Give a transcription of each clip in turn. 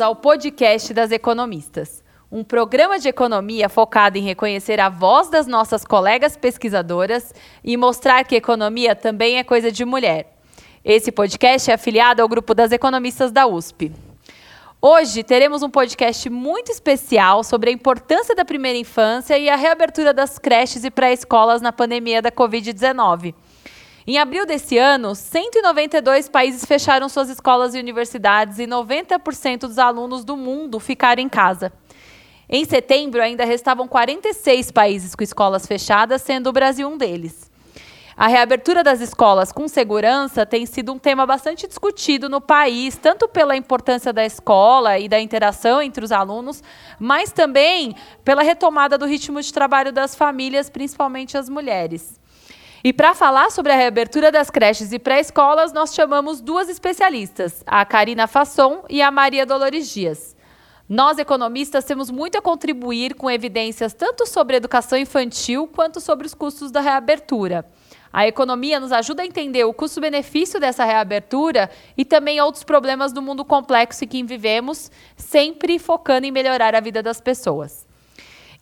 Bem-vindos ao podcast das economistas, um programa de economia focado em reconhecer a voz das nossas colegas pesquisadoras e mostrar que economia também é coisa de mulher. Esse podcast é afiliado ao grupo das economistas da USP. Hoje teremos um podcast muito especial sobre a importância da primeira infância e a reabertura das creches e pré-escolas na pandemia da Covid-19. Em abril desse ano, 192 países fecharam suas escolas e universidades e 90% dos alunos do mundo ficaram em casa. Em setembro, ainda restavam 46 países com escolas fechadas, sendo o Brasil um deles. A reabertura das escolas com segurança tem sido um tema bastante discutido no país, tanto pela importância da escola e da interação entre os alunos, mas também pela retomada do ritmo de trabalho das famílias, principalmente as mulheres. E para falar sobre a reabertura das creches e pré-escolas, nós chamamos duas especialistas, a Karina Fasson e a Maria Dolores Dias. Nós, economistas, temos muito a contribuir com evidências tanto sobre educação infantil quanto sobre os custos da reabertura. A economia nos ajuda a entender o custo-benefício dessa reabertura e também outros problemas do mundo complexo em que vivemos, sempre focando em melhorar a vida das pessoas.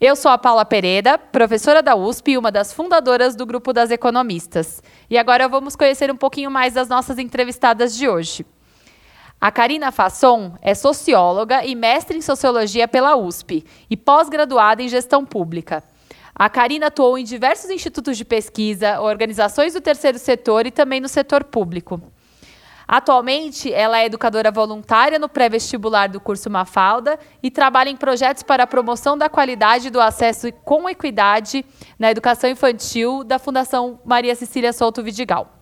Eu sou a Paula Pereira, professora da USP e uma das fundadoras do Grupo das Economistas. E agora vamos conhecer um pouquinho mais das nossas entrevistadas de hoje. A Karina Fasson é socióloga e mestre em sociologia pela USP e pós-graduada em gestão pública. A Karina atuou em diversos institutos de pesquisa, organizações do terceiro setor e também no setor público. Atualmente, ela é educadora voluntária no pré-vestibular do curso Mafalda e trabalha em projetos para a promoção da qualidade do acesso com equidade na educação infantil da Fundação Maria Cecília Souto Vidigal.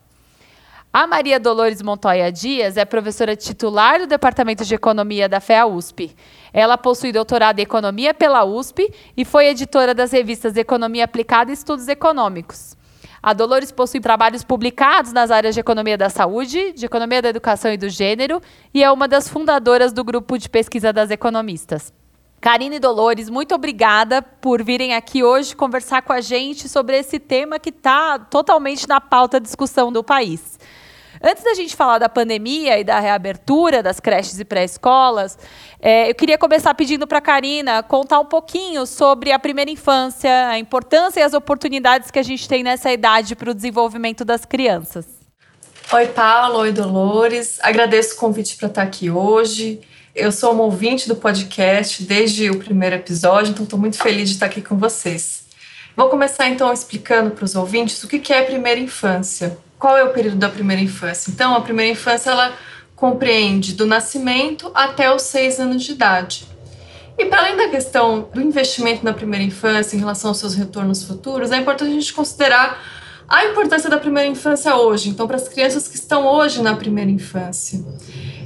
A Maria Dolores Montoya Dias é professora titular do Departamento de Economia da FEA USP. Ela possui doutorado em Economia pela USP e foi editora das revistas Economia Aplicada e Estudos Econômicos. A Dolores possui trabalhos publicados nas áreas de economia da saúde, de economia da educação e do gênero, e é uma das fundadoras do grupo de pesquisa das economistas. Karine Dolores, muito obrigada por virem aqui hoje conversar com a gente sobre esse tema que está totalmente na pauta discussão do país. Antes da gente falar da pandemia e da reabertura das creches e pré-escolas, é, eu queria começar pedindo para a Karina contar um pouquinho sobre a primeira infância, a importância e as oportunidades que a gente tem nessa idade para o desenvolvimento das crianças. Oi, Paulo. Oi, Dolores. Agradeço o convite para estar aqui hoje. Eu sou uma ouvinte do podcast desde o primeiro episódio, então estou muito feliz de estar aqui com vocês. Vou começar então explicando para os ouvintes o que é a primeira infância qual é o período da primeira infância? Então, a primeira infância ela compreende do nascimento até os seis anos de idade. E para além da questão do investimento na primeira infância em relação aos seus retornos futuros, é importante a gente considerar a importância da primeira infância hoje. Então, para as crianças que estão hoje na primeira infância,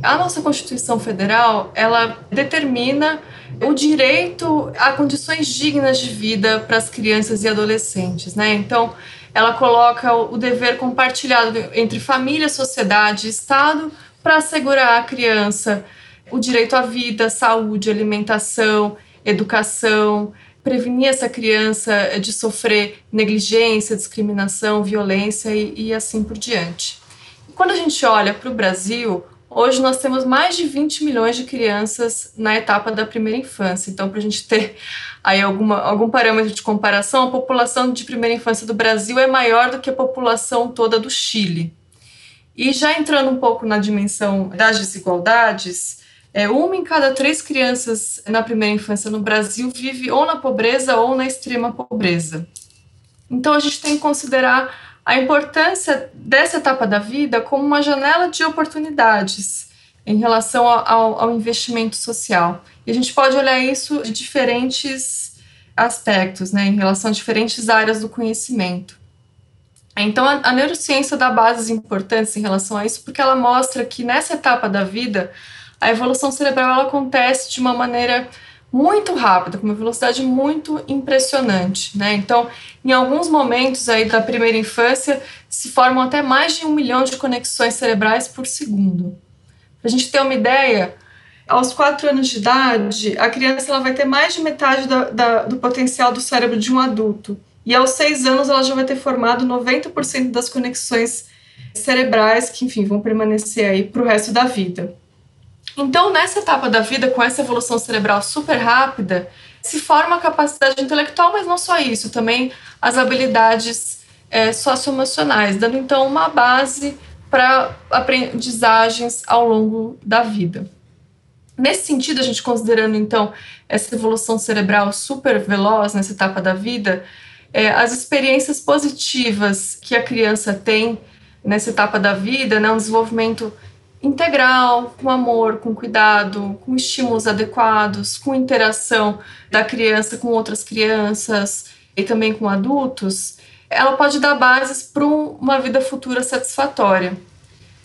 a nossa Constituição Federal ela determina o direito a condições dignas de vida para as crianças e adolescentes, né? Então, ela coloca o dever compartilhado entre família, sociedade e Estado para assegurar à criança o direito à vida, saúde, alimentação, educação, prevenir essa criança de sofrer negligência, discriminação, violência e, e assim por diante. Quando a gente olha para o Brasil, Hoje nós temos mais de 20 milhões de crianças na etapa da primeira infância. Então, para a gente ter aí alguma, algum parâmetro de comparação, a população de primeira infância do Brasil é maior do que a população toda do Chile. E já entrando um pouco na dimensão das desigualdades, é, uma em cada três crianças na primeira infância no Brasil vive ou na pobreza ou na extrema pobreza. Então, a gente tem que considerar a importância dessa etapa da vida como uma janela de oportunidades em relação ao, ao, investimento social. E a gente pode olhar isso de diferentes aspectos, né, em relação a diferentes áreas do conhecimento. Então, a, a neurociência dá bases importantes em relação a isso, porque ela mostra que nessa etapa da vida, a evolução cerebral acontece de uma maneira muito rápida, com uma velocidade muito impressionante, né? Então, em alguns momentos aí da primeira infância, se formam até mais de um milhão de conexões cerebrais por segundo. Para a gente ter uma ideia, aos quatro anos de idade, a criança ela vai ter mais de metade da, da, do potencial do cérebro de um adulto. E aos seis anos, ela já vai ter formado 90% das conexões cerebrais que, enfim, vão permanecer aí para o resto da vida. Então, nessa etapa da vida, com essa evolução cerebral super rápida, se forma a capacidade intelectual, mas não só isso, também as habilidades é, socioemocionais, dando então uma base para aprendizagens ao longo da vida. Nesse sentido, a gente considerando então essa evolução cerebral super veloz nessa etapa da vida, é, as experiências positivas que a criança tem nessa etapa da vida, né, um desenvolvimento integral, com amor, com cuidado, com estímulos adequados, com interação da criança com outras crianças e também com adultos, ela pode dar bases para uma vida futura satisfatória.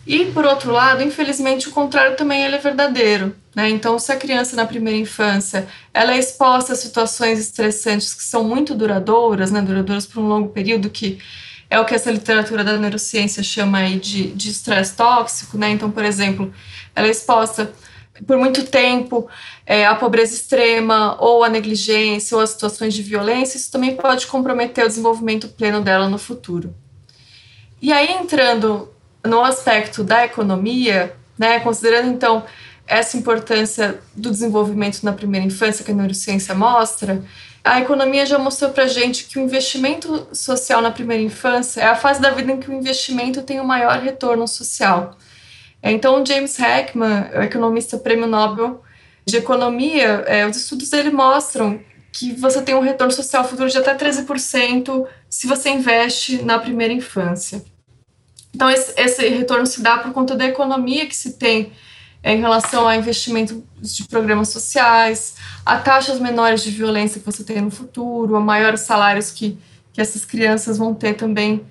E, por outro lado, infelizmente, o contrário também é verdadeiro. Né? Então, se a criança na primeira infância ela é exposta a situações estressantes que são muito duradouras, né? duradouras por um longo período, que é o que essa literatura da neurociência chama aí de estresse tóxico. Né? Então, por exemplo, ela é exposta por muito tempo é, à pobreza extrema, ou à negligência, ou a situações de violência, isso também pode comprometer o desenvolvimento pleno dela no futuro. E aí, entrando no aspecto da economia, né, considerando então essa importância do desenvolvimento na primeira infância que a neurociência mostra, a economia já mostrou para gente que o investimento social na primeira infância é a fase da vida em que o investimento tem o maior retorno social. Então, James Heckman, o economista prêmio Nobel de economia, é, os estudos dele mostram que você tem um retorno social futuro de até 13% se você investe na primeira infância. Então, esse, esse retorno se dá por conta da economia que se tem é, em relação a investimento de programas sociais, a taxas menores de violência que você tem no futuro, a maiores salários que, que essas crianças vão ter também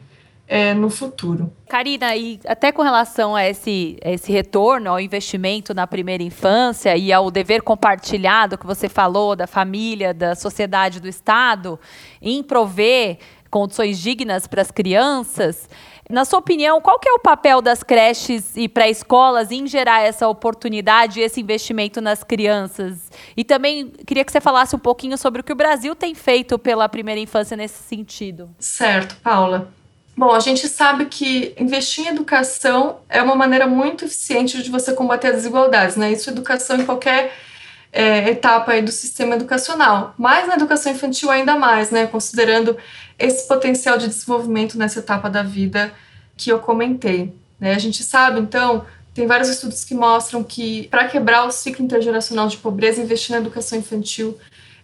é, no futuro. Karina, e até com relação a esse, esse retorno ao investimento na primeira infância e ao dever compartilhado que você falou da família, da sociedade, do Estado, em prover condições dignas para as crianças, na sua opinião, qual que é o papel das creches e pré-escolas em gerar essa oportunidade e esse investimento nas crianças? E também queria que você falasse um pouquinho sobre o que o Brasil tem feito pela primeira infância nesse sentido. Certo, Paula. Bom, a gente sabe que investir em educação é uma maneira muito eficiente de você combater as desigualdades, né? Isso educação em qualquer é, etapa aí do sistema educacional, mas na educação infantil ainda mais, né? Considerando esse potencial de desenvolvimento nessa etapa da vida que eu comentei. Né? A gente sabe, então, tem vários estudos que mostram que para quebrar o ciclo intergeracional de pobreza, investir na educação infantil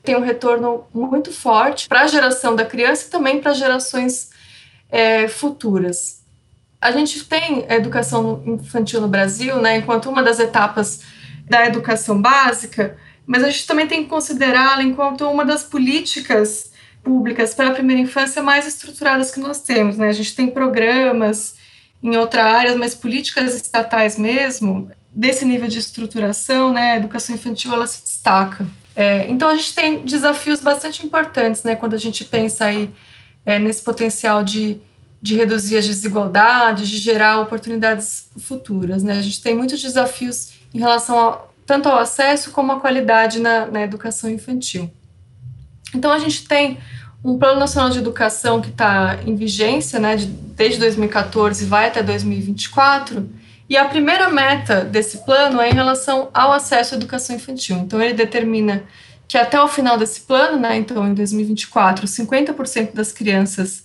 tem um retorno muito forte para a geração da criança e também para gerações é, futuras. A gente tem educação infantil no Brasil, né, enquanto uma das etapas da educação básica, mas a gente também tem que considerá-la enquanto uma das políticas públicas para a primeira infância mais estruturadas que nós temos. Né? A gente tem programas em outras áreas, mas políticas estatais mesmo, desse nível de estruturação, né, a educação infantil ela se destaca. É, então a gente tem desafios bastante importantes né, quando a gente pensa aí, é, nesse potencial de, de reduzir as desigualdades, de gerar oportunidades futuras. Né? A gente tem muitos desafios em relação tanto ao acesso como à qualidade na, na educação infantil. Então a gente tem um Plano Nacional de Educação que está em vigência, né, de, desde 2014 vai até 2024, e a primeira meta desse plano é em relação ao acesso à educação infantil. Então ele determina que até o final desse plano, né, então em 2024, 50% das crianças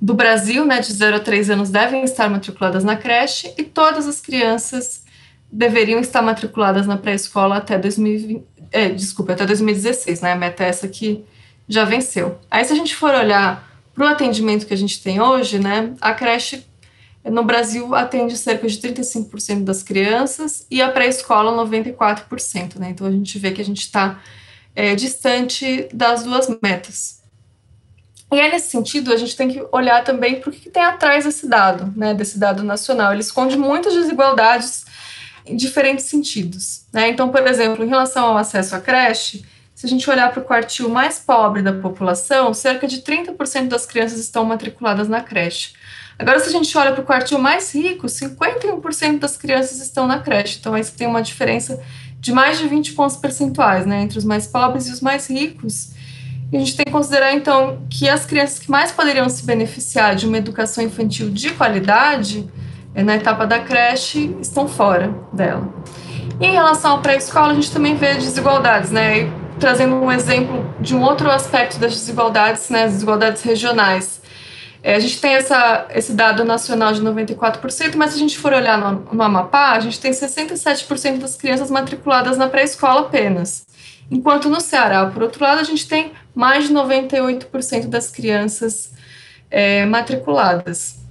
do Brasil, né, de 0 a 3 anos, devem estar matriculadas na creche e todas as crianças deveriam estar matriculadas na pré-escola até 2020, é, desculpa, até 2016, né? A meta é essa que já venceu. Aí, se a gente for olhar para o atendimento que a gente tem hoje, né, a creche no Brasil atende cerca de 35% das crianças e a pré-escola 94%, né? Então a gente vê que a gente está é, distante das duas metas. E aí, nesse sentido, a gente tem que olhar também para o que tem atrás desse dado, né, desse dado nacional. Ele esconde muitas desigualdades em diferentes sentidos. Né? Então, por exemplo, em relação ao acesso à creche, se a gente olhar para o quartil mais pobre da população, cerca de 30% das crianças estão matriculadas na creche. Agora, se a gente olha para o quartil mais rico, 51% das crianças estão na creche. Então, aí você tem uma diferença de mais de 20 pontos percentuais né, entre os mais pobres e os mais ricos. E a gente tem que considerar, então, que as crianças que mais poderiam se beneficiar de uma educação infantil de qualidade, na etapa da creche, estão fora dela. E em relação ao pré-escola, a gente também vê desigualdades, né? E trazendo um exemplo de um outro aspecto das desigualdades, né, as desigualdades regionais. É, a gente tem essa, esse dado nacional de 94%, mas se a gente for olhar no, no Amapá, a gente tem 67% das crianças matriculadas na pré-escola apenas. Enquanto no Ceará, por outro lado, a gente tem mais de 98% das crianças é, matriculadas.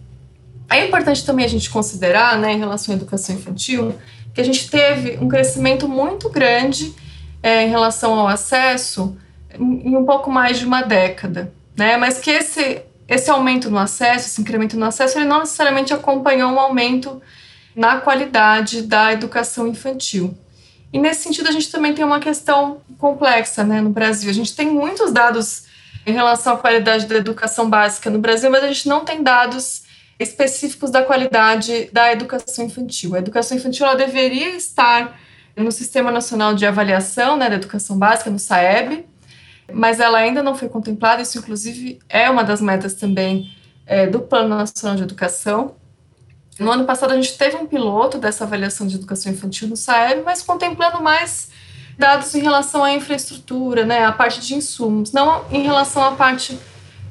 É importante também a gente considerar, né, em relação à educação infantil, que a gente teve um crescimento muito grande é, em relação ao acesso em um pouco mais de uma década, né? Mas que esse esse aumento no acesso, esse incremento no acesso, ele não necessariamente acompanhou um aumento na qualidade da educação infantil. E nesse sentido, a gente também tem uma questão complexa né, no Brasil. A gente tem muitos dados em relação à qualidade da educação básica no Brasil, mas a gente não tem dados específicos da qualidade da educação infantil. A educação infantil ela deveria estar no Sistema Nacional de Avaliação né, da Educação Básica, no SAEB, mas ela ainda não foi contemplada. Isso, inclusive, é uma das metas também é, do Plano Nacional de Educação. No ano passado, a gente teve um piloto dessa avaliação de educação infantil no SAEB, mas contemplando mais dados em relação à infraestrutura, né, a parte de insumos, não em relação à parte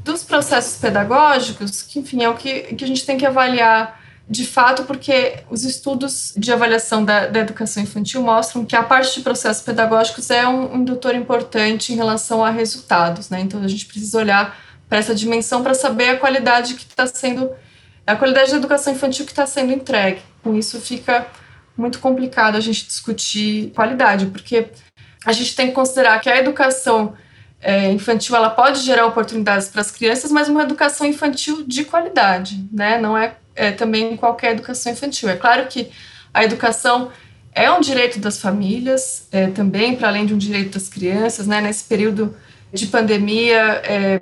dos processos pedagógicos, que, enfim, é o que, que a gente tem que avaliar de fato, porque os estudos de avaliação da, da, educação infantil mostram que a parte de processos pedagógicos é um indutor importante em relação a resultados, né? Então a gente precisa olhar para essa dimensão para saber a qualidade que está sendo, a qualidade da educação infantil que está sendo entregue. Com isso fica muito complicado a gente discutir qualidade, porque a gente tem que considerar que a educação é, infantil ela pode gerar oportunidades para as crianças, mas uma educação infantil de qualidade, né? Não é é, também qualquer educação infantil. É claro que a educação é um direito das famílias, é, também, para além de um direito das crianças, né? Nesse período de pandemia, é,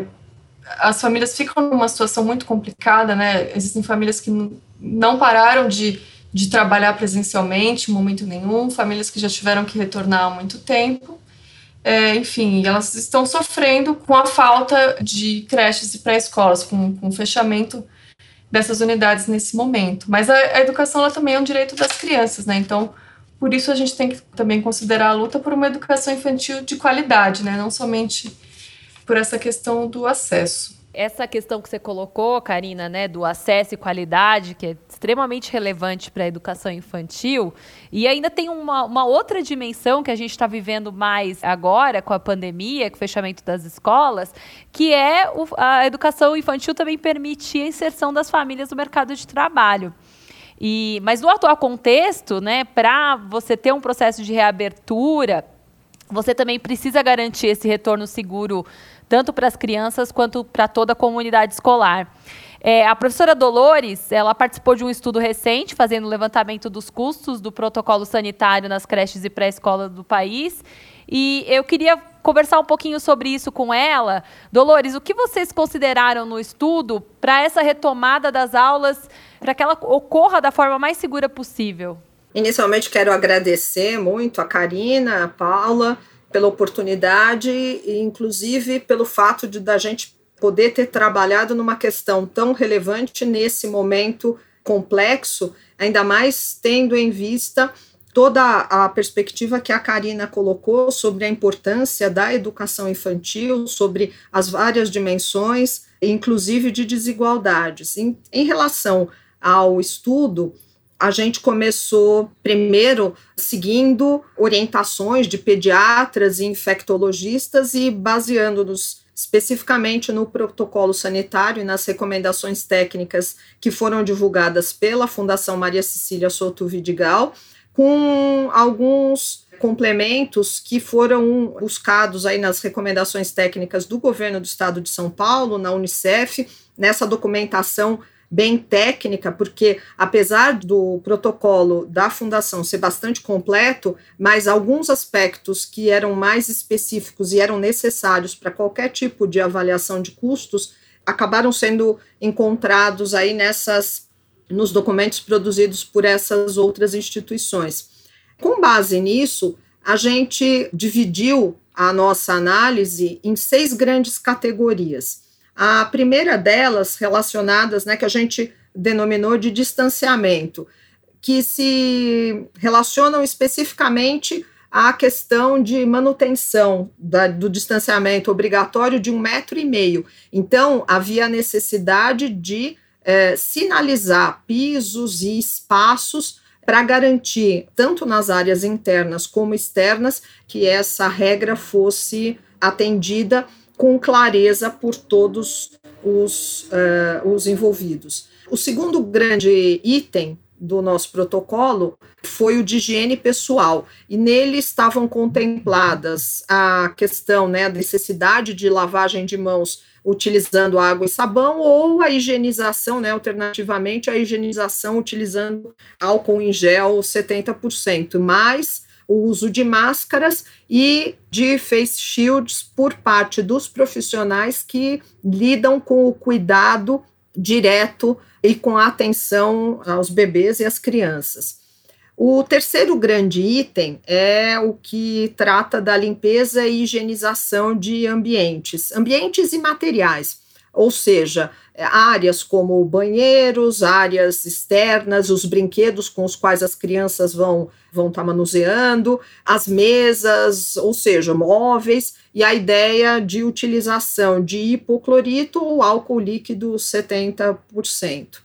as famílias ficam numa situação muito complicada, né? Existem famílias que não pararam de, de trabalhar presencialmente em momento nenhum, famílias que já tiveram que retornar há muito tempo. É, enfim, elas estão sofrendo com a falta de creches e pré-escolas, com, com o fechamento dessas unidades nesse momento. Mas a, a educação também é um direito das crianças, né? Então, por isso a gente tem que também considerar a luta por uma educação infantil de qualidade, né? Não somente por essa questão do acesso. Essa questão que você colocou, Karina, né, do acesso e qualidade, que é extremamente relevante para a educação infantil, e ainda tem uma, uma outra dimensão que a gente está vivendo mais agora com a pandemia, com o fechamento das escolas, que é o, a educação infantil também permitir a inserção das famílias no mercado de trabalho. E, mas no atual contexto, né, para você ter um processo de reabertura, você também precisa garantir esse retorno seguro tanto para as crianças quanto para toda a comunidade escolar. É, a professora Dolores, ela participou de um estudo recente, fazendo o levantamento dos custos do protocolo sanitário nas creches e pré-escola do país. E eu queria conversar um pouquinho sobre isso com ela. Dolores, o que vocês consideraram no estudo para essa retomada das aulas, para que ela ocorra da forma mais segura possível? Inicialmente, quero agradecer muito a Karina, a Paula, pela oportunidade e, inclusive, pelo fato de da gente poder ter trabalhado numa questão tão relevante nesse momento complexo, ainda mais tendo em vista toda a perspectiva que a Karina colocou sobre a importância da educação infantil, sobre as várias dimensões, inclusive de desigualdades. Em, em relação ao estudo, a gente começou primeiro seguindo orientações de pediatras e infectologistas e baseando-nos especificamente no protocolo sanitário e nas recomendações técnicas que foram divulgadas pela Fundação Maria Cecília Soto Vidigal, com alguns complementos que foram buscados aí nas recomendações técnicas do governo do estado de São Paulo, na Unicef, nessa documentação bem técnica, porque apesar do protocolo da fundação ser bastante completo, mas alguns aspectos que eram mais específicos e eram necessários para qualquer tipo de avaliação de custos acabaram sendo encontrados aí nessas nos documentos produzidos por essas outras instituições. Com base nisso, a gente dividiu a nossa análise em seis grandes categorias. A primeira delas, relacionadas, né, que a gente denominou de distanciamento, que se relacionam especificamente à questão de manutenção da, do distanciamento obrigatório de um metro e meio. Então, havia a necessidade de é, sinalizar pisos e espaços para garantir, tanto nas áreas internas como externas, que essa regra fosse atendida com clareza por todos os, uh, os envolvidos. O segundo grande item do nosso protocolo foi o de higiene pessoal, e nele estavam contempladas a questão, né, a necessidade de lavagem de mãos utilizando água e sabão ou a higienização, né, alternativamente a higienização utilizando álcool em gel 70%, mais o uso de máscaras e de face shields por parte dos profissionais que lidam com o cuidado direto e com a atenção aos bebês e às crianças. O terceiro grande item é o que trata da limpeza e higienização de ambientes, ambientes e materiais, ou seja, áreas como banheiros, áreas externas, os brinquedos com os quais as crianças vão vão estar tá manuseando, as mesas, ou seja, móveis, e a ideia de utilização de hipoclorito ou álcool líquido 70%.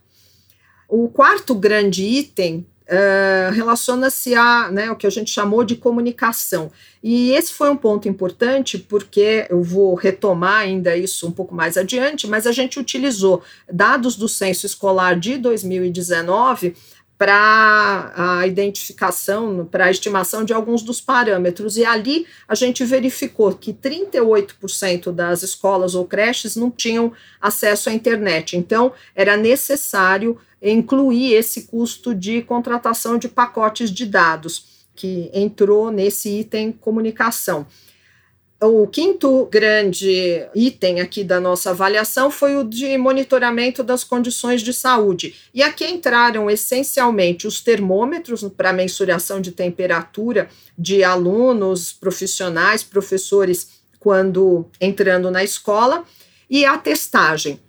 O quarto grande item Uh, relaciona-se a né, o que a gente chamou de comunicação. E esse foi um ponto importante, porque eu vou retomar ainda isso um pouco mais adiante, mas a gente utilizou dados do censo escolar de 2019 para a identificação, para a estimação de alguns dos parâmetros. E ali a gente verificou que 38% das escolas ou creches não tinham acesso à internet. Então, era necessário incluir esse custo de contratação de pacotes de dados, que entrou nesse item comunicação. O quinto grande item aqui da nossa avaliação foi o de monitoramento das condições de saúde. E aqui entraram essencialmente os termômetros para mensuração de temperatura de alunos, profissionais, professores, quando entrando na escola, e a testagem.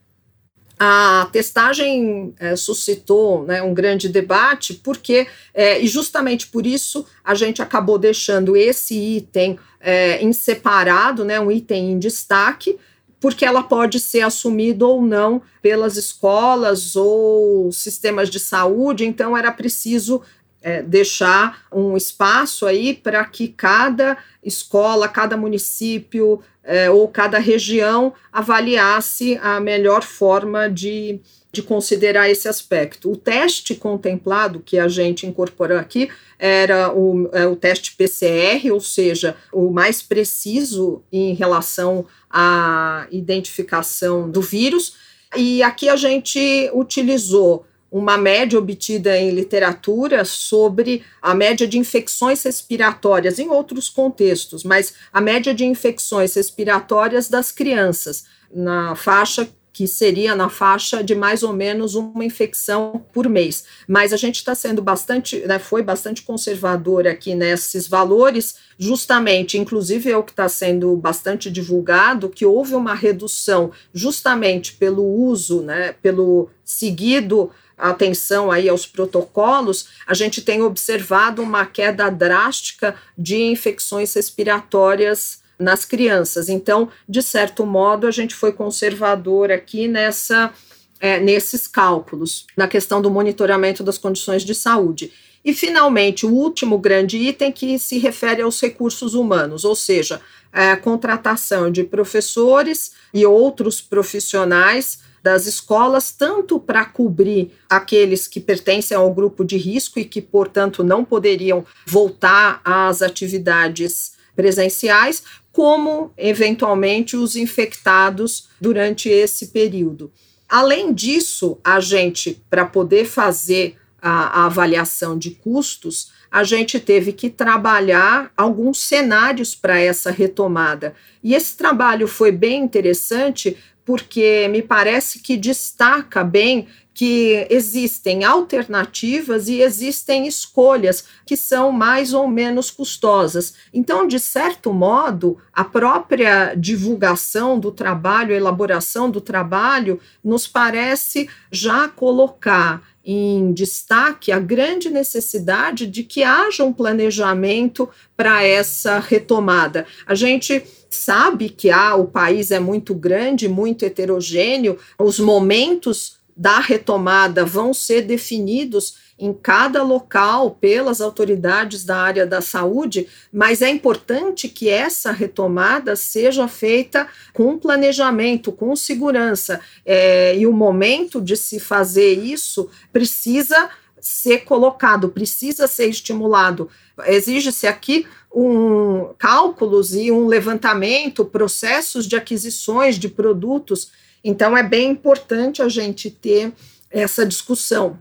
A testagem é, suscitou né, um grande debate, porque, é, e justamente por isso, a gente acabou deixando esse item é, em separado, né, um item em destaque, porque ela pode ser assumida ou não pelas escolas ou sistemas de saúde, então era preciso é, deixar um espaço aí para que cada escola, cada município é, ou cada região avaliasse a melhor forma de, de considerar esse aspecto. O teste contemplado que a gente incorporou aqui era o, é, o teste PCR, ou seja, o mais preciso em relação à identificação do vírus. E aqui a gente utilizou uma média obtida em literatura sobre a média de infecções respiratórias em outros contextos, mas a média de infecções respiratórias das crianças na faixa que seria na faixa de mais ou menos uma infecção por mês. Mas a gente está sendo bastante, né, foi bastante conservador aqui nesses valores, justamente, inclusive é o que está sendo bastante divulgado, que houve uma redução justamente pelo uso, né, pelo seguido atenção aí aos protocolos, a gente tem observado uma queda drástica de infecções respiratórias nas crianças. Então, de certo modo, a gente foi conservador aqui nessa é, nesses cálculos, na questão do monitoramento das condições de saúde. E, finalmente, o último grande item que se refere aos recursos humanos, ou seja, a contratação de professores e outros profissionais das escolas, tanto para cobrir aqueles que pertencem ao grupo de risco e que, portanto, não poderiam voltar às atividades presenciais, como eventualmente os infectados durante esse período. Além disso, a gente, para poder fazer a, a, avaliação de custos, a gente teve que trabalhar alguns cenários para essa retomada. E esse trabalho foi bem interessante porque me parece que destaca bem que existem alternativas e existem escolhas que são mais ou menos custosas. Então, de certo modo, a própria divulgação do trabalho, a elaboração do trabalho, nos parece já colocar em destaque a grande necessidade de que haja um planejamento para essa retomada. A gente sabe que ah, o país é muito grande, muito heterogêneo, os momentos da retomada vão ser definidos em cada local pelas autoridades da área da saúde, mas é importante que essa retomada seja feita com planejamento, com segurança. É, e o momento de se fazer isso precisa ser colocado, precisa ser estimulado. Exige-se aqui um cálculos e um levantamento, processos de aquisições de produtos. Então é bem importante a gente ter essa discussão.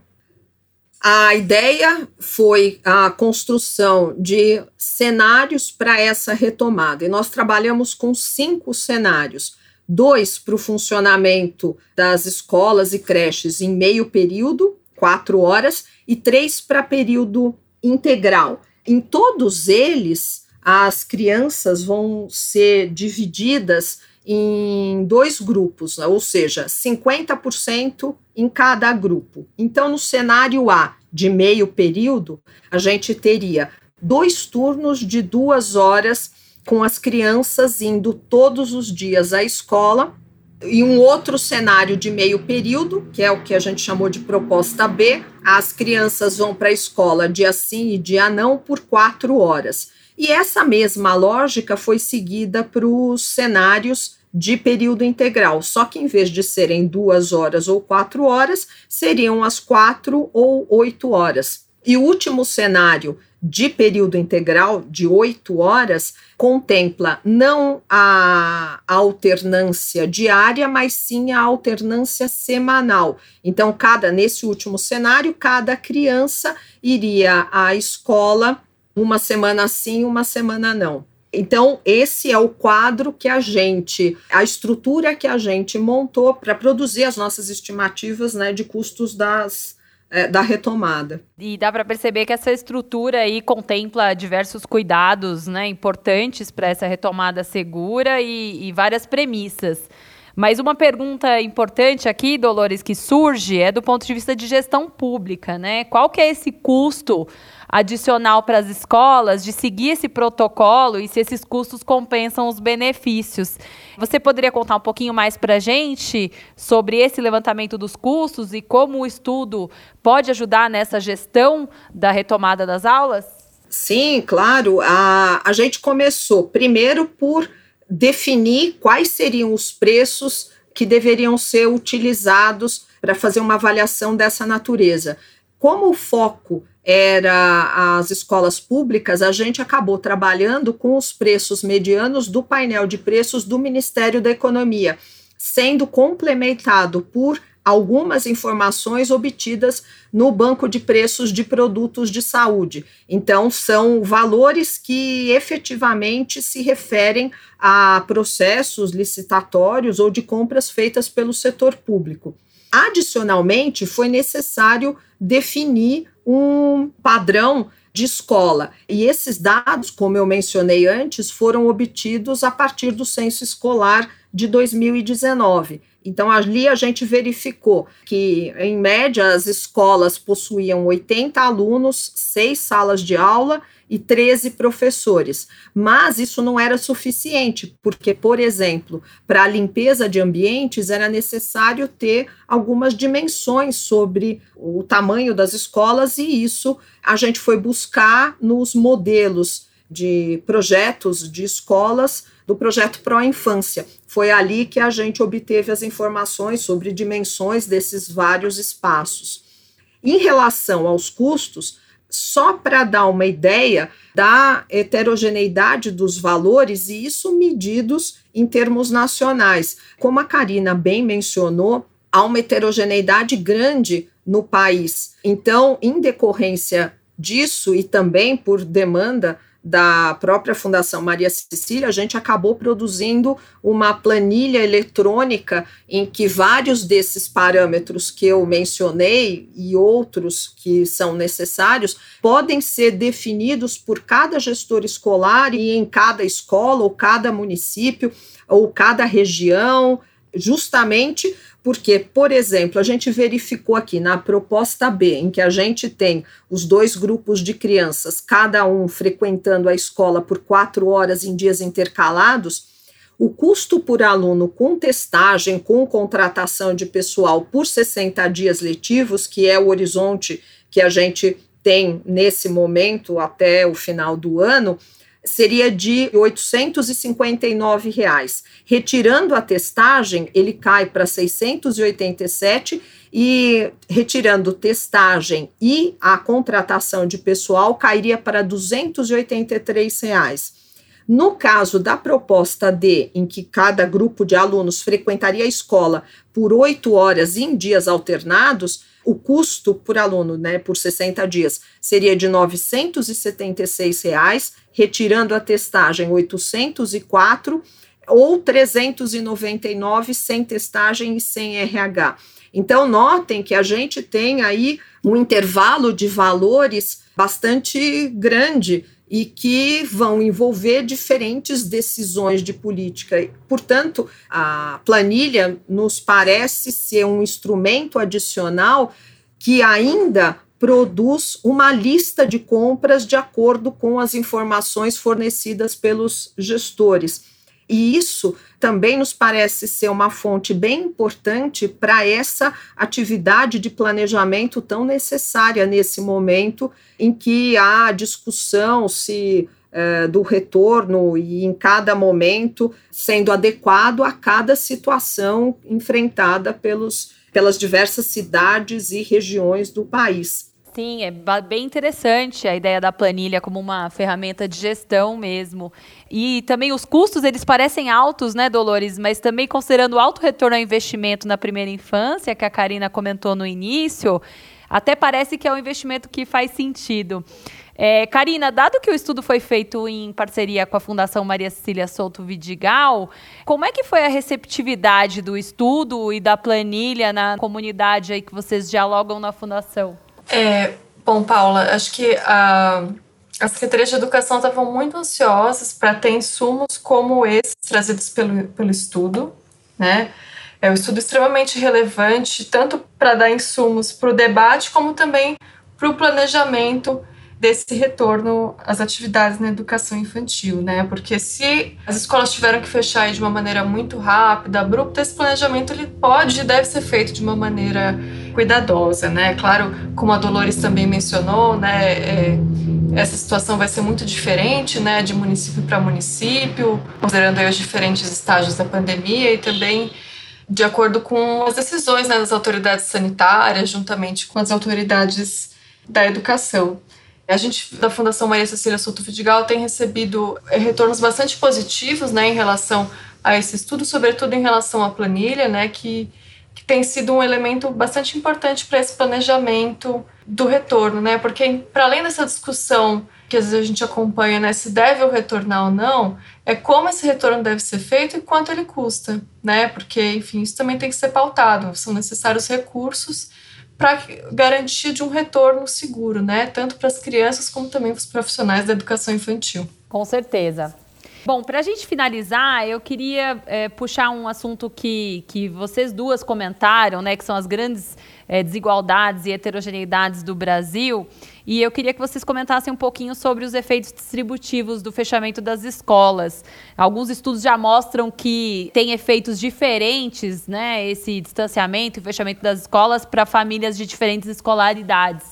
A ideia foi a construção de cenários para essa retomada, e nós trabalhamos com cinco cenários: dois para o funcionamento das escolas e creches em meio período, quatro horas, e três para período integral. Em todos eles, as crianças vão ser divididas em dois grupos, ou seja, 50% em cada grupo. Então, no cenário A, de meio período, a gente teria dois turnos de duas horas com as crianças indo todos os dias à escola. E um outro cenário de meio período, que é o que a gente chamou de proposta B, as crianças vão para a escola dia sim e dia não por quatro horas. E essa mesma lógica foi seguida para os cenários de período integral, só que em vez de serem duas horas ou quatro horas, seriam as quatro ou oito horas. E o último cenário de período integral, de oito horas, contempla não a alternância diária, mas sim a alternância semanal. Então, cada nesse último cenário, cada criança iria à escola uma semana sim, uma semana não. Então, esse é o quadro que a gente, a estrutura que a gente montou para produzir as nossas estimativas né, de custos das, é, da retomada. E dá para perceber que essa estrutura aí contempla diversos cuidados né, importantes para essa retomada segura e, e várias premissas. Mas uma pergunta importante aqui, Dolores, que surge é do ponto de vista de gestão pública, né? Qual que é esse custo adicional para as escolas de seguir esse protocolo e se esses custos compensam os benefícios? Você poderia contar um pouquinho mais para a gente sobre esse levantamento dos custos e como o estudo pode ajudar nessa gestão da retomada das aulas? Sim, claro. A, a gente começou primeiro por definir quais seriam os preços que deveriam ser utilizados para fazer uma avaliação dessa natureza. Como o foco era as escolas públicas, a gente acabou trabalhando com os preços medianos do painel de preços do Ministério da Economia, sendo complementado por algumas informações obtidas no banco de preços de produtos de saúde. Então, são valores que efetivamente se referem a processos licitatórios ou de compras feitas pelo setor público. Adicionalmente, foi necessário definir um padrão de escola. E esses dados, como eu mencionei antes, foram obtidos a partir do censo escolar de 2019. Então, ali a gente verificou que, em média, as escolas possuíam 80 alunos, seis salas de aula e 13 professores. Mas isso não era suficiente, porque, por exemplo, para a limpeza de ambientes era necessário ter algumas dimensões sobre o tamanho das escolas, e isso a gente foi buscar nos modelos de projetos de escolas do projeto Pro Infância. Foi ali que a gente obteve as informações sobre dimensões desses vários espaços. Em relação aos custos, só para dar uma ideia da heterogeneidade dos valores, e isso medidos em termos nacionais. Como a Karina bem mencionou, há uma heterogeneidade grande no país. Então, em decorrência disso e também por demanda da própria Fundação Maria Cecília, a gente acabou produzindo uma planilha eletrônica em que vários desses parâmetros que eu mencionei e outros que são necessários podem ser definidos por cada gestor escolar e em cada escola ou cada município ou cada região justamente porque, por exemplo, a gente verificou aqui na proposta B, em que a gente tem os dois grupos de crianças, cada um frequentando a escola por quatro horas em dias intercalados, o custo por aluno com testagem, com contratação de pessoal por 60 dias letivos, que é o horizonte que a gente tem nesse momento até o final do ano, seria de 859 reais. Retirando a testagem, ele cai para 687 e retirando testagem e a contratação de pessoal cairia para 283 reais. No caso da proposta D, em que cada grupo de alunos frequentaria a escola por oito horas em dias alternados, o custo por aluno, né, por 60 dias, seria de 976 reais, retirando a testagem 804 ou 399 sem testagem e sem RH. Então, notem que a gente tem aí um intervalo de valores bastante grande e que vão envolver diferentes decisões de política. Portanto, a planilha nos parece ser um instrumento adicional que ainda produz uma lista de compras de acordo com as informações fornecidas pelos gestores. E isso também nos parece ser uma fonte bem importante para essa atividade de planejamento tão necessária nesse momento em que há discussão se é, do retorno e em cada momento sendo adequado a cada situação enfrentada pelos, pelas diversas cidades e regiões do país. Sim, é bem interessante a ideia da planilha como uma ferramenta de gestão mesmo. E também os custos, eles parecem altos, né, Dolores? Mas também considerando o alto retorno ao investimento na primeira infância, que a Karina comentou no início, até parece que é um investimento que faz sentido. É, Karina, dado que o estudo foi feito em parceria com a Fundação Maria Cecília Souto Vidigal, como é que foi a receptividade do estudo e da planilha na comunidade aí que vocês dialogam na Fundação? É, bom, Paula, acho que a, a Secretaria de Educação estavam muito ansiosas para ter insumos como esses trazidos pelo, pelo estudo, né? É um estudo extremamente relevante, tanto para dar insumos para o debate, como também para o planejamento desse retorno às atividades na educação infantil, né? Porque se as escolas tiveram que fechar de uma maneira muito rápida, abrupta, esse planejamento ele pode e deve ser feito de uma maneira cuidadosa, né? Claro, como a Dolores também mencionou, né? É, essa situação vai ser muito diferente, né? De município para município, considerando os diferentes estágios da pandemia e também de acordo com as decisões né, das autoridades sanitárias, juntamente com as autoridades da educação. A gente, da Fundação Maria Cecília Souto Vidigal, tem recebido eh, retornos bastante positivos né, em relação a esse estudo, sobretudo em relação à planilha, né, que, que tem sido um elemento bastante importante para esse planejamento do retorno, né, porque para além dessa discussão que às vezes a gente acompanha, né, se deve ou retornar ou não, é como esse retorno deve ser feito e quanto ele custa, né, porque, enfim, isso também tem que ser pautado, são necessários recursos para garantia de um retorno seguro, né? Tanto para as crianças como também para os profissionais da educação infantil. Com certeza. Bom, para a gente finalizar, eu queria é, puxar um assunto que, que vocês duas comentaram, né, que são as grandes é, desigualdades e heterogeneidades do Brasil. E eu queria que vocês comentassem um pouquinho sobre os efeitos distributivos do fechamento das escolas. Alguns estudos já mostram que tem efeitos diferentes, né, esse distanciamento e fechamento das escolas para famílias de diferentes escolaridades.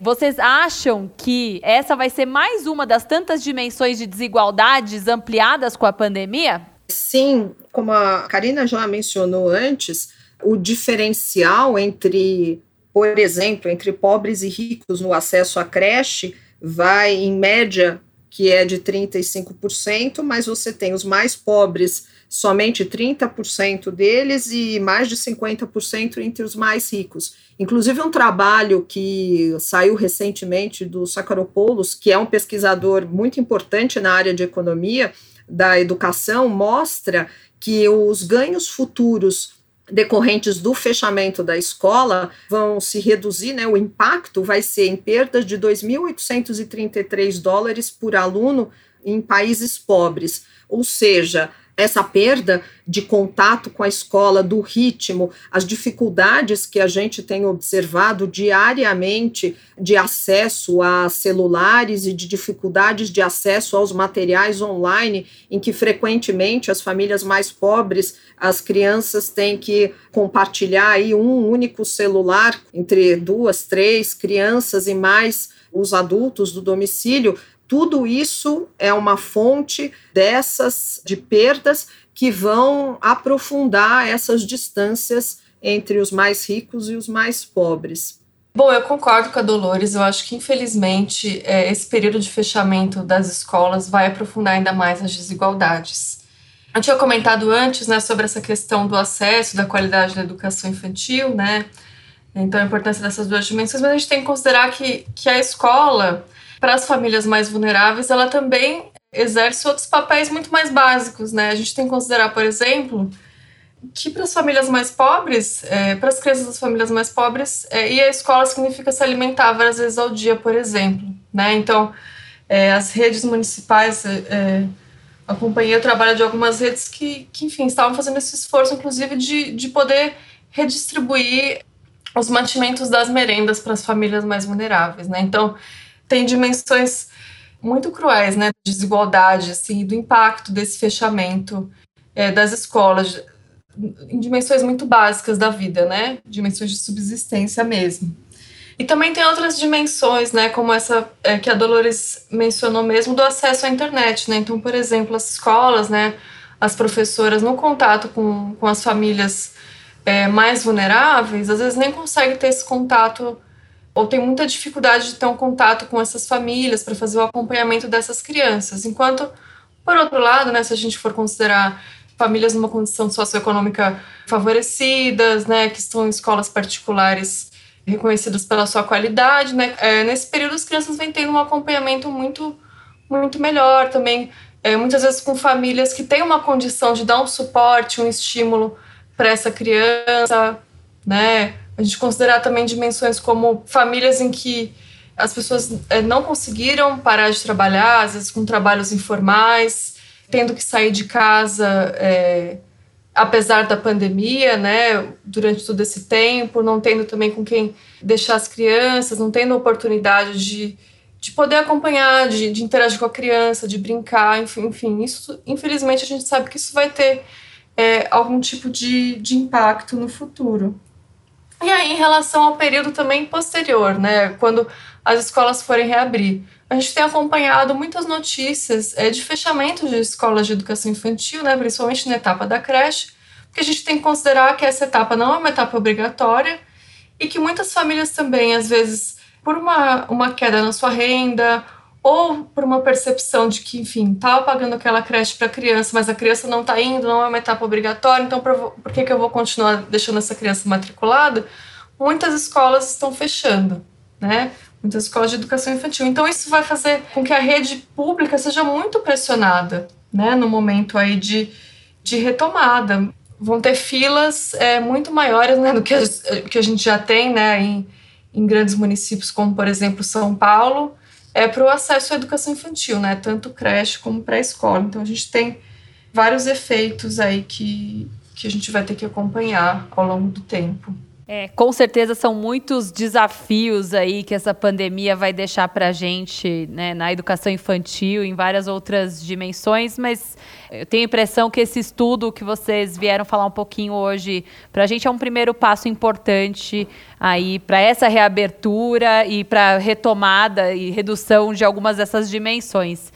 Vocês acham que essa vai ser mais uma das tantas dimensões de desigualdades ampliadas com a pandemia? Sim, como a Karina já mencionou antes, o diferencial entre por exemplo, entre pobres e ricos no acesso à creche, vai em média que é de 35%, mas você tem os mais pobres, somente 30% deles e mais de 50% entre os mais ricos. Inclusive um trabalho que saiu recentemente do Sakharopoulos, que é um pesquisador muito importante na área de economia da educação, mostra que os ganhos futuros decorrentes do fechamento da escola vão se reduzir, né? O impacto vai ser em perdas de 2.833 dólares por aluno em países pobres. Ou seja, essa perda de contato com a escola, do ritmo, as dificuldades que a gente tem observado diariamente de acesso a celulares e de dificuldades de acesso aos materiais online, em que frequentemente as famílias mais pobres, as crianças têm que compartilhar aí um único celular entre duas, três crianças e mais os adultos do domicílio, tudo isso é uma fonte dessas de perdas que vão aprofundar essas distâncias entre os mais ricos e os mais pobres. Bom, eu concordo com a Dolores. Eu acho que, infelizmente, é, esse período de fechamento das escolas vai aprofundar ainda mais as desigualdades. Eu tinha comentado antes né, sobre essa questão do acesso, da qualidade da educação infantil, né? Então, a importância dessas duas dimensões, mas a gente tem que considerar que, que a escola, para as famílias mais vulneráveis, ela também exerce outros papéis muito mais básicos, né? A gente tem que considerar, por exemplo, que para as famílias mais pobres, é, para as crianças das famílias mais pobres, é, à escola significa se alimentar várias vezes ao dia, por exemplo, né? Então, é, as redes municipais, é, é, acompanhei o trabalho de algumas redes que, que, enfim, estavam fazendo esse esforço, inclusive, de, de poder redistribuir os mantimentos das merendas para as famílias mais vulneráveis, né? Então, tem dimensões muito cruéis, né? Desigualdade, assim, do impacto desse fechamento é, das escolas em dimensões muito básicas da vida, né? Dimensões de subsistência mesmo. E também tem outras dimensões, né? Como essa é, que a Dolores mencionou mesmo do acesso à internet, né? Então, por exemplo, as escolas, né? As professoras no contato com, com as famílias é, mais vulneráveis, às vezes nem consegue ter esse contato ou tem muita dificuldade de ter um contato com essas famílias para fazer o acompanhamento dessas crianças. Enquanto, por outro lado, né, se a gente for considerar famílias numa condição socioeconômica favorecidas, né, que estão em escolas particulares reconhecidas pela sua qualidade, né, é, nesse período as crianças vêm tendo um acompanhamento muito, muito melhor também, é, muitas vezes com famílias que têm uma condição de dar um suporte, um estímulo para essa criança, né, a gente considerar também dimensões como famílias em que as pessoas é, não conseguiram parar de trabalhar, às vezes com trabalhos informais, tendo que sair de casa é, apesar da pandemia, né, durante todo esse tempo, não tendo também com quem deixar as crianças, não tendo oportunidade de, de poder acompanhar, de, de interagir com a criança, de brincar, enfim, enfim, isso, infelizmente, a gente sabe que isso vai ter é, algum tipo de, de impacto no futuro. E aí, em relação ao período também posterior, né, quando as escolas forem reabrir, a gente tem acompanhado muitas notícias é, de fechamento de escolas de educação infantil, né, principalmente na etapa da creche, porque a gente tem que considerar que essa etapa não é uma etapa obrigatória e que muitas famílias também, às vezes, por uma, uma queda na sua renda ou por uma percepção de que, enfim, estava pagando aquela creche para a criança, mas a criança não está indo, não é uma etapa obrigatória, então por, por que, que eu vou continuar deixando essa criança matriculada? Muitas escolas estão fechando, né? Muitas escolas de educação infantil. Então isso vai fazer com que a rede pública seja muito pressionada, né? No momento aí de, de retomada. Vão ter filas é, muito maiores né, do que a, que a gente já tem, né? Em, em grandes municípios como, por exemplo, São Paulo, é para o acesso à educação infantil, né? Tanto creche como pré-escola. Então a gente tem vários efeitos aí que, que a gente vai ter que acompanhar ao longo do tempo. É, com certeza são muitos desafios aí que essa pandemia vai deixar para a gente né, na educação infantil, em várias outras dimensões, mas eu tenho a impressão que esse estudo que vocês vieram falar um pouquinho hoje, para a gente é um primeiro passo importante aí para essa reabertura e para retomada e redução de algumas dessas dimensões.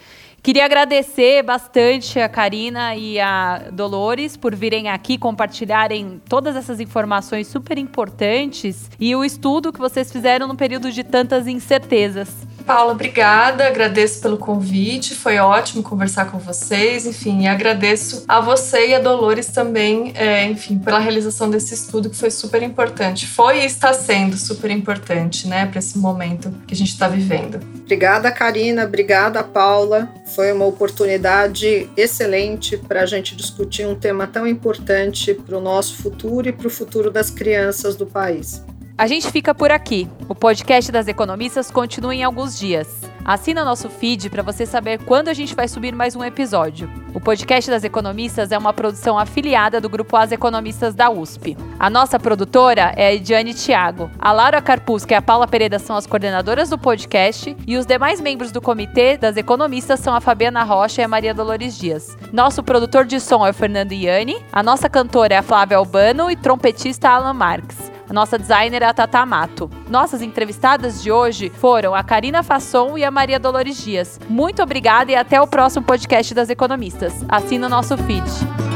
Queria agradecer bastante a Karina e a Dolores por virem aqui compartilharem todas essas informações super importantes e o estudo que vocês fizeram no período de tantas incertezas. Paula, obrigada. Agradeço pelo convite. Foi ótimo conversar com vocês. Enfim, agradeço a você e a Dolores também, é, enfim, pela realização desse estudo que foi super importante. Foi e está sendo super importante, né, para esse momento que a gente está vivendo. Obrigada, Karina. Obrigada, Paula. Foi uma oportunidade excelente para a gente discutir um tema tão importante para o nosso futuro e para o futuro das crianças do país. A gente fica por aqui. O podcast das economistas continua em alguns dias. Assina nosso feed para você saber quando a gente vai subir mais um episódio. O podcast das economistas é uma produção afiliada do grupo As Economistas da USP. A nossa produtora é a Ediane Thiago. A Laura Carpusca e a Paula Pereira são as coordenadoras do podcast e os demais membros do comitê das economistas são a Fabiana Rocha e a Maria Dolores Dias. Nosso produtor de som é o Fernando Iani, a nossa cantora é a Flávia Albano e trompetista Alan Marques. A nossa designer é a Tata Mato. Nossas entrevistadas de hoje foram a Karina Fasson e a Maria Dolores Dias. Muito obrigada e até o próximo podcast das economistas. Assina o nosso feed.